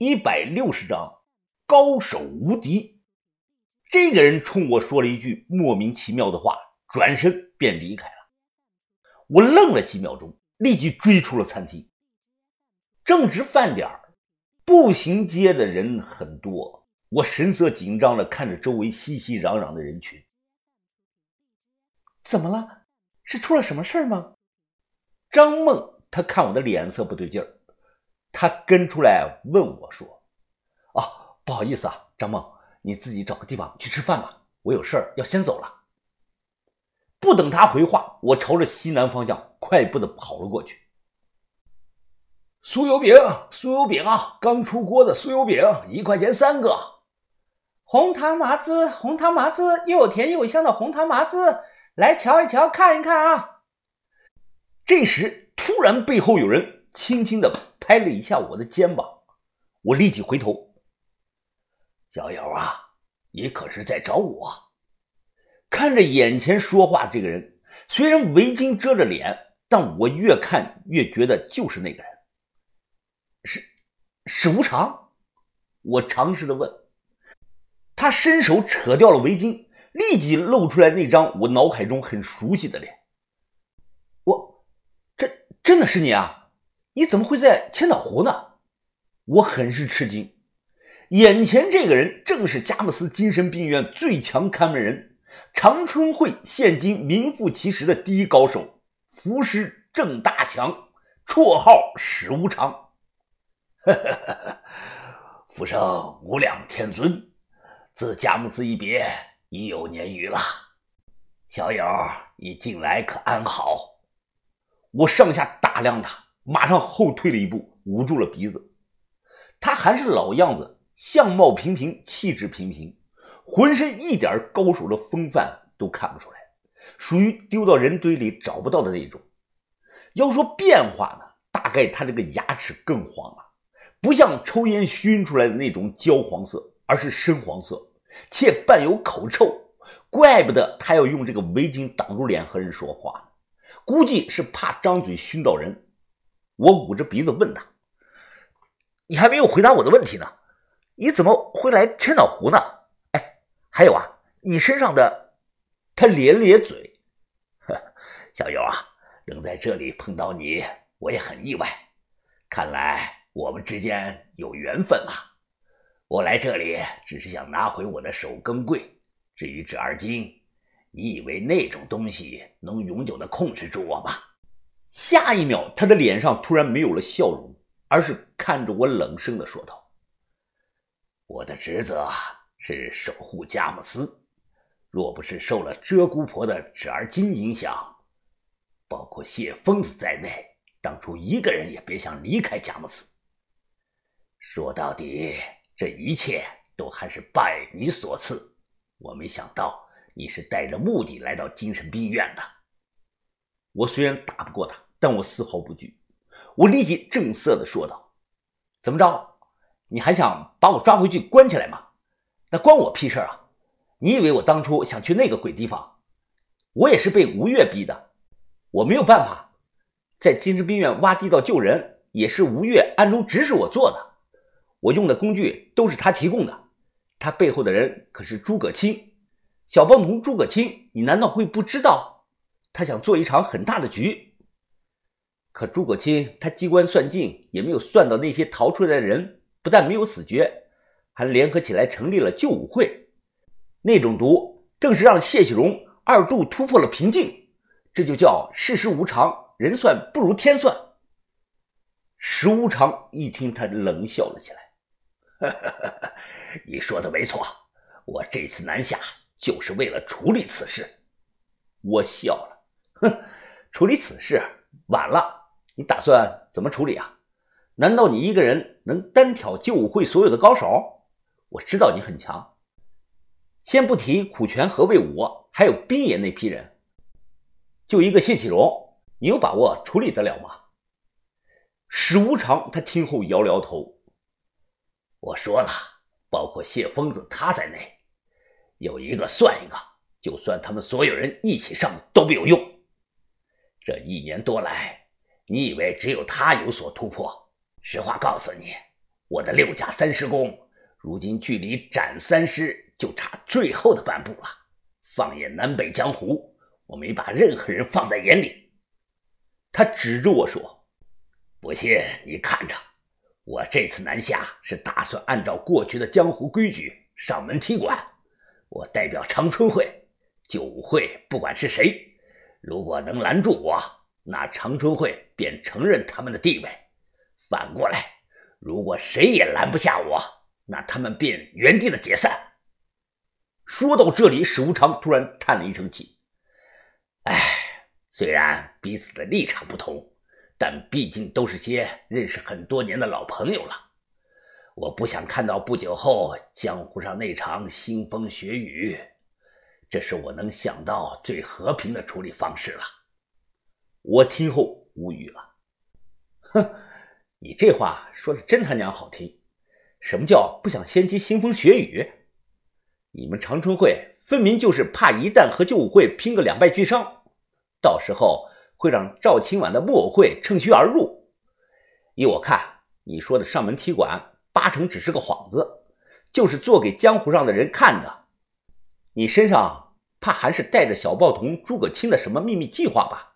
一百六十章，高手无敌。这个人冲我说了一句莫名其妙的话，转身便离开了。我愣了几秒钟，立即追出了餐厅。正值饭点儿步行街的人很多，我神色紧张的看着周围熙熙攘攘的人群。怎么了？是出了什么事儿吗？张梦，他看我的脸色不对劲儿。他跟出来问我说：“啊，不好意思啊，张梦，你自己找个地方去吃饭吧，我有事儿要先走了。”不等他回话，我朝着西南方向快步的跑了过去。酥油饼，酥油饼啊，刚出锅的酥油饼，一块钱三个。红糖麻子，红糖麻子，又甜又香的红糖麻子，来瞧一瞧，看一看啊。这时，突然背后有人轻轻的。拍了一下我的肩膀，我立即回头。小友啊，你可是在找我？看着眼前说话这个人，虽然围巾遮着脸，但我越看越觉得就是那个人。是，是无常。我尝试的问。他伸手扯掉了围巾，立即露出来那张我脑海中很熟悉的脸。我，这真的是你啊？你怎么会在千岛湖呢？我很是吃惊。眼前这个人正是佳木斯精神病院最强看门人，长春会现今名副其实的第一高手——浮尸郑大强，绰号史无常。浮生无量天尊，自佳木斯一别已有年余了。小友，你近来可安好？我上下打量他。马上后退了一步，捂住了鼻子。他还是老样子，相貌平平，气质平平，浑身一点高手的风范都看不出来，属于丢到人堆里找不到的那种。要说变化呢，大概他这个牙齿更黄了，不像抽烟熏出来的那种焦黄色，而是深黄色，且伴有口臭。怪不得他要用这个围巾挡住脸和人说话，估计是怕张嘴熏到人。我捂着鼻子问他：“你还没有回答我的问题呢，你怎么会来千岛湖呢？哎，还有啊，你身上的……”他咧咧嘴：“小友啊，能在这里碰到你，我也很意外。看来我们之间有缘分啊！我来这里只是想拿回我的手根柜，至于纸二金，你以为那种东西能永久的控制住我吗？”下一秒，他的脸上突然没有了笑容，而是看着我，冷声的说道：“我的职责是守护佳木斯，若不是受了鹧鸪婆的纸儿金影响，包括谢疯子在内，当初一个人也别想离开佳木斯。说到底，这一切都还是拜你所赐。我没想到你是带着目的来到精神病院的。”我虽然打不过他，但我丝毫不惧。我立即正色的说道：“怎么着？你还想把我抓回去关起来吗？那关我屁事啊！你以为我当初想去那个鬼地方？我也是被吴越逼的。我没有办法，在精神病院挖地道救人，也是吴越暗中指使我做的。我用的工具都是他提供的。他背后的人可是诸葛青，小帮童诸葛青，你难道会不知道？”他想做一场很大的局，可诸葛青他机关算尽，也没有算到那些逃出来的人不但没有死绝，还联合起来成立了救武会。那种毒正是让谢喜荣二度突破了瓶颈，这就叫世事无常，人算不如天算。石无常一听，他冷笑了起来：“ 你说的没错，我这次南下就是为了处理此事。”我笑了。哼，处理此事晚了。你打算怎么处理啊？难道你一个人能单挑救武会所有的高手？我知道你很强。先不提苦泉和魏武，还有冰野那批人，就一个谢启荣，你有把握处理得了吗？史无常他听后摇摇头。我说了，包括谢疯子他在内，有一个算一个，就算他们所有人一起上都没有用。这一年多来，你以为只有他有所突破？实话告诉你，我的六甲三十功，如今距离斩三师就差最后的半步了。放眼南北江湖，我没把任何人放在眼里。他指着我说：“不信你看着，我这次南下是打算按照过去的江湖规矩上门踢馆。我代表长春会、九会，不管是谁，如果能拦住我，那长春会便承认他们的地位。反过来，如果谁也拦不下我，那他们便原地的解散。”说到这里，史无常突然叹了一声气：“唉，虽然彼此的立场不同，但毕竟都是些认识很多年的老朋友了。我不想看到不久后江湖上那场腥风血雨，这是我能想到最和平的处理方式了。”我听后无语了：“哼，你这话说的真他娘好听！什么叫不想掀起腥风血雨？”你们长春会分明就是怕一旦和旧武会拼个两败俱伤，到时候会让赵青婉的木偶会趁虚而入。依我看，你说的上门踢馆八成只是个幌子，就是做给江湖上的人看的。你身上怕还是带着小报童诸葛青的什么秘密计划吧？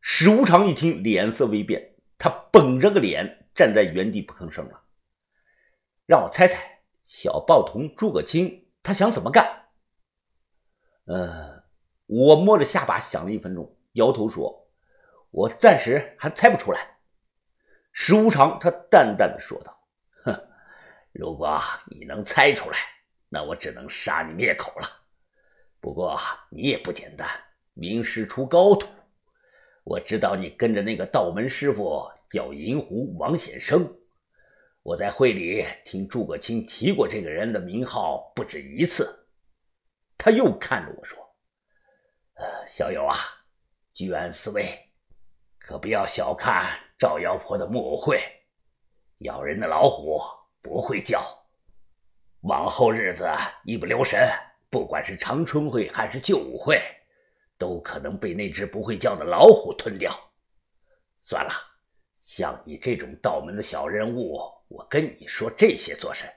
史无常一听，脸色微变，他绷着个脸站在原地不吭声了。让我猜猜。小报童诸葛青，他想怎么干？呃，我摸着下巴想了一分钟，摇头说：“我暂时还猜不出来。”石无常他淡淡的说道：“哼，如果你能猜出来，那我只能杀你灭口了。不过你也不简单，名师出高徒。我知道你跟着那个道门师傅叫银狐王显生。”我在会里听诸葛青提过这个人的名号不止一次，他又看着我说：“呃，小友啊，居安思危，可不要小看赵妖婆的木偶会，咬人的老虎不会叫。往后日子一不留神，不管是长春会还是旧武会，都可能被那只不会叫的老虎吞掉。算了，像你这种道门的小人物。”我跟你说这些做甚？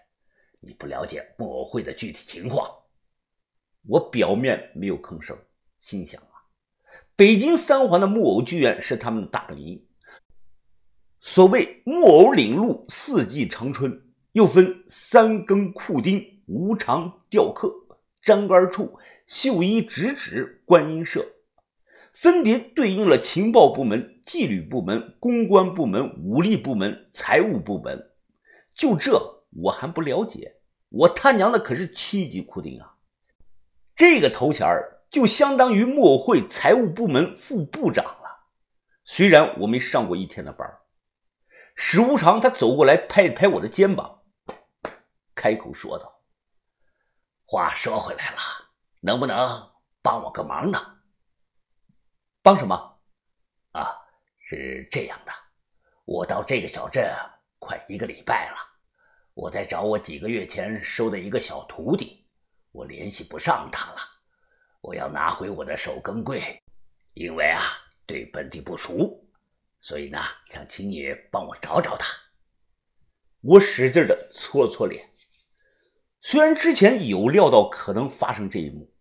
你不了解木偶会的具体情况。我表面没有吭声，心想啊，北京三环的木偶剧院是他们的大本营。所谓木偶领路，四季长春，又分三更库丁、无常吊客、粘杆处、绣衣直指、观音社，分别对应了情报部门、纪律部门、公关部门、武力部门、财务部门。就这我还不了解，我他娘的可是七级库丁啊！这个头衔就相当于墨会财务部门副部长了。虽然我没上过一天的班史无常他走过来拍拍我的肩膀，开口说道：“话说回来了，能不能帮我个忙呢？帮什么？啊，是这样的，我到这个小镇快一个礼拜了。”我在找我几个月前收的一个小徒弟，我联系不上他了。我要拿回我的手更柜，因为啊对本地不熟，所以呢想请你帮我找找他。我使劲的搓搓脸，虽然之前有料到可能发生这一幕，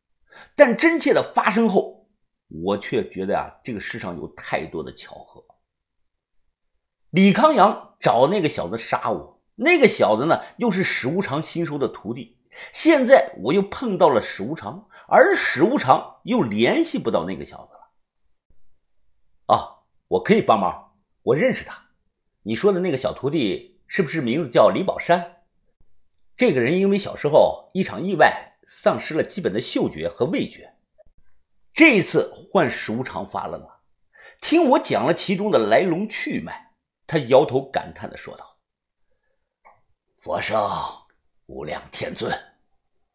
但真切的发生后，我却觉得啊这个世上有太多的巧合。李康阳找那个小子杀我。那个小子呢，又是史无常新收的徒弟。现在我又碰到了史无常，而史无常又联系不到那个小子了。啊，我可以帮忙，我认识他。你说的那个小徒弟是不是名字叫李宝山？这个人因为小时候一场意外，丧失了基本的嗅觉和味觉。这一次换史无常发愣了，听我讲了其中的来龙去脉，他摇头感叹的说道。佛圣，无量天尊，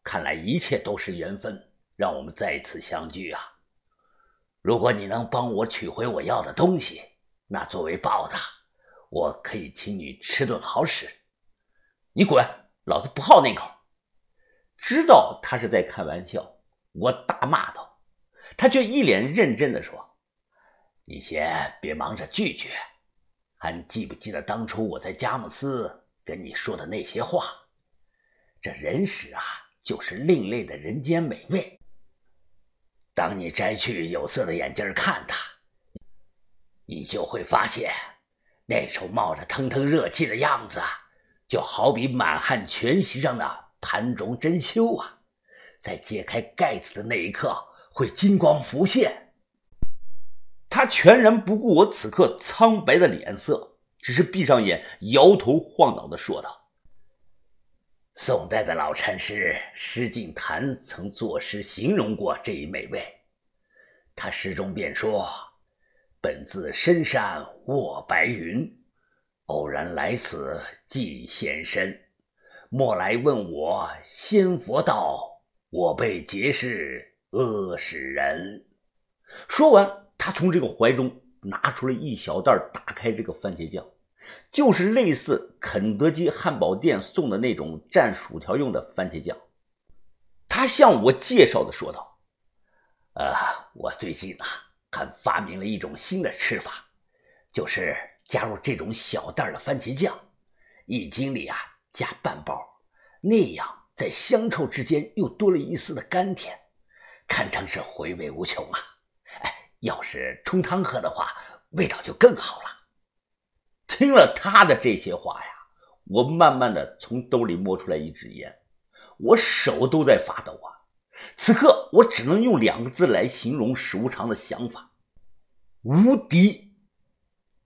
看来一切都是缘分，让我们再次相聚啊！如果你能帮我取回我要的东西，那作为报答，我可以请你吃顿好食。你滚，老子不好那口！知道他是在开玩笑，我大骂道，他却一脸认真的说：“你先别忙着拒绝，还记不记得当初我在佳木斯？”跟你说的那些话。这人食啊，就是另类的人间美味。当你摘去有色的眼镜看它，你就会发现，那种冒着腾腾热气的样子，就好比满汉全席上的盘中珍馐啊，在揭开盖子的那一刻会金光浮现。他全然不顾我此刻苍白的脸色，只是闭上眼，摇头晃脑的说道。宋代的老禅师施敬坛曾作诗形容过这一美味，他诗中便说：“本自深山卧白云，偶然来此寄仙身。莫来问我仙佛道，我辈皆是阿屎人。”说完，他从这个怀中拿出了一小袋，打开这个番茄酱。就是类似肯德基汉堡店送的那种蘸薯条用的番茄酱，他向我介绍的说道：“呃，我最近啊还发明了一种新的吃法，就是加入这种小袋的番茄酱，一斤里啊加半包，那样在香臭之间又多了一丝的甘甜，堪称是回味无穷啊！哎，要是冲汤喝的话，味道就更好了。”听了他的这些话呀，我慢慢的从兜里摸出来一支烟，我手都在发抖啊！此刻我只能用两个字来形容史无常的想法：无敌。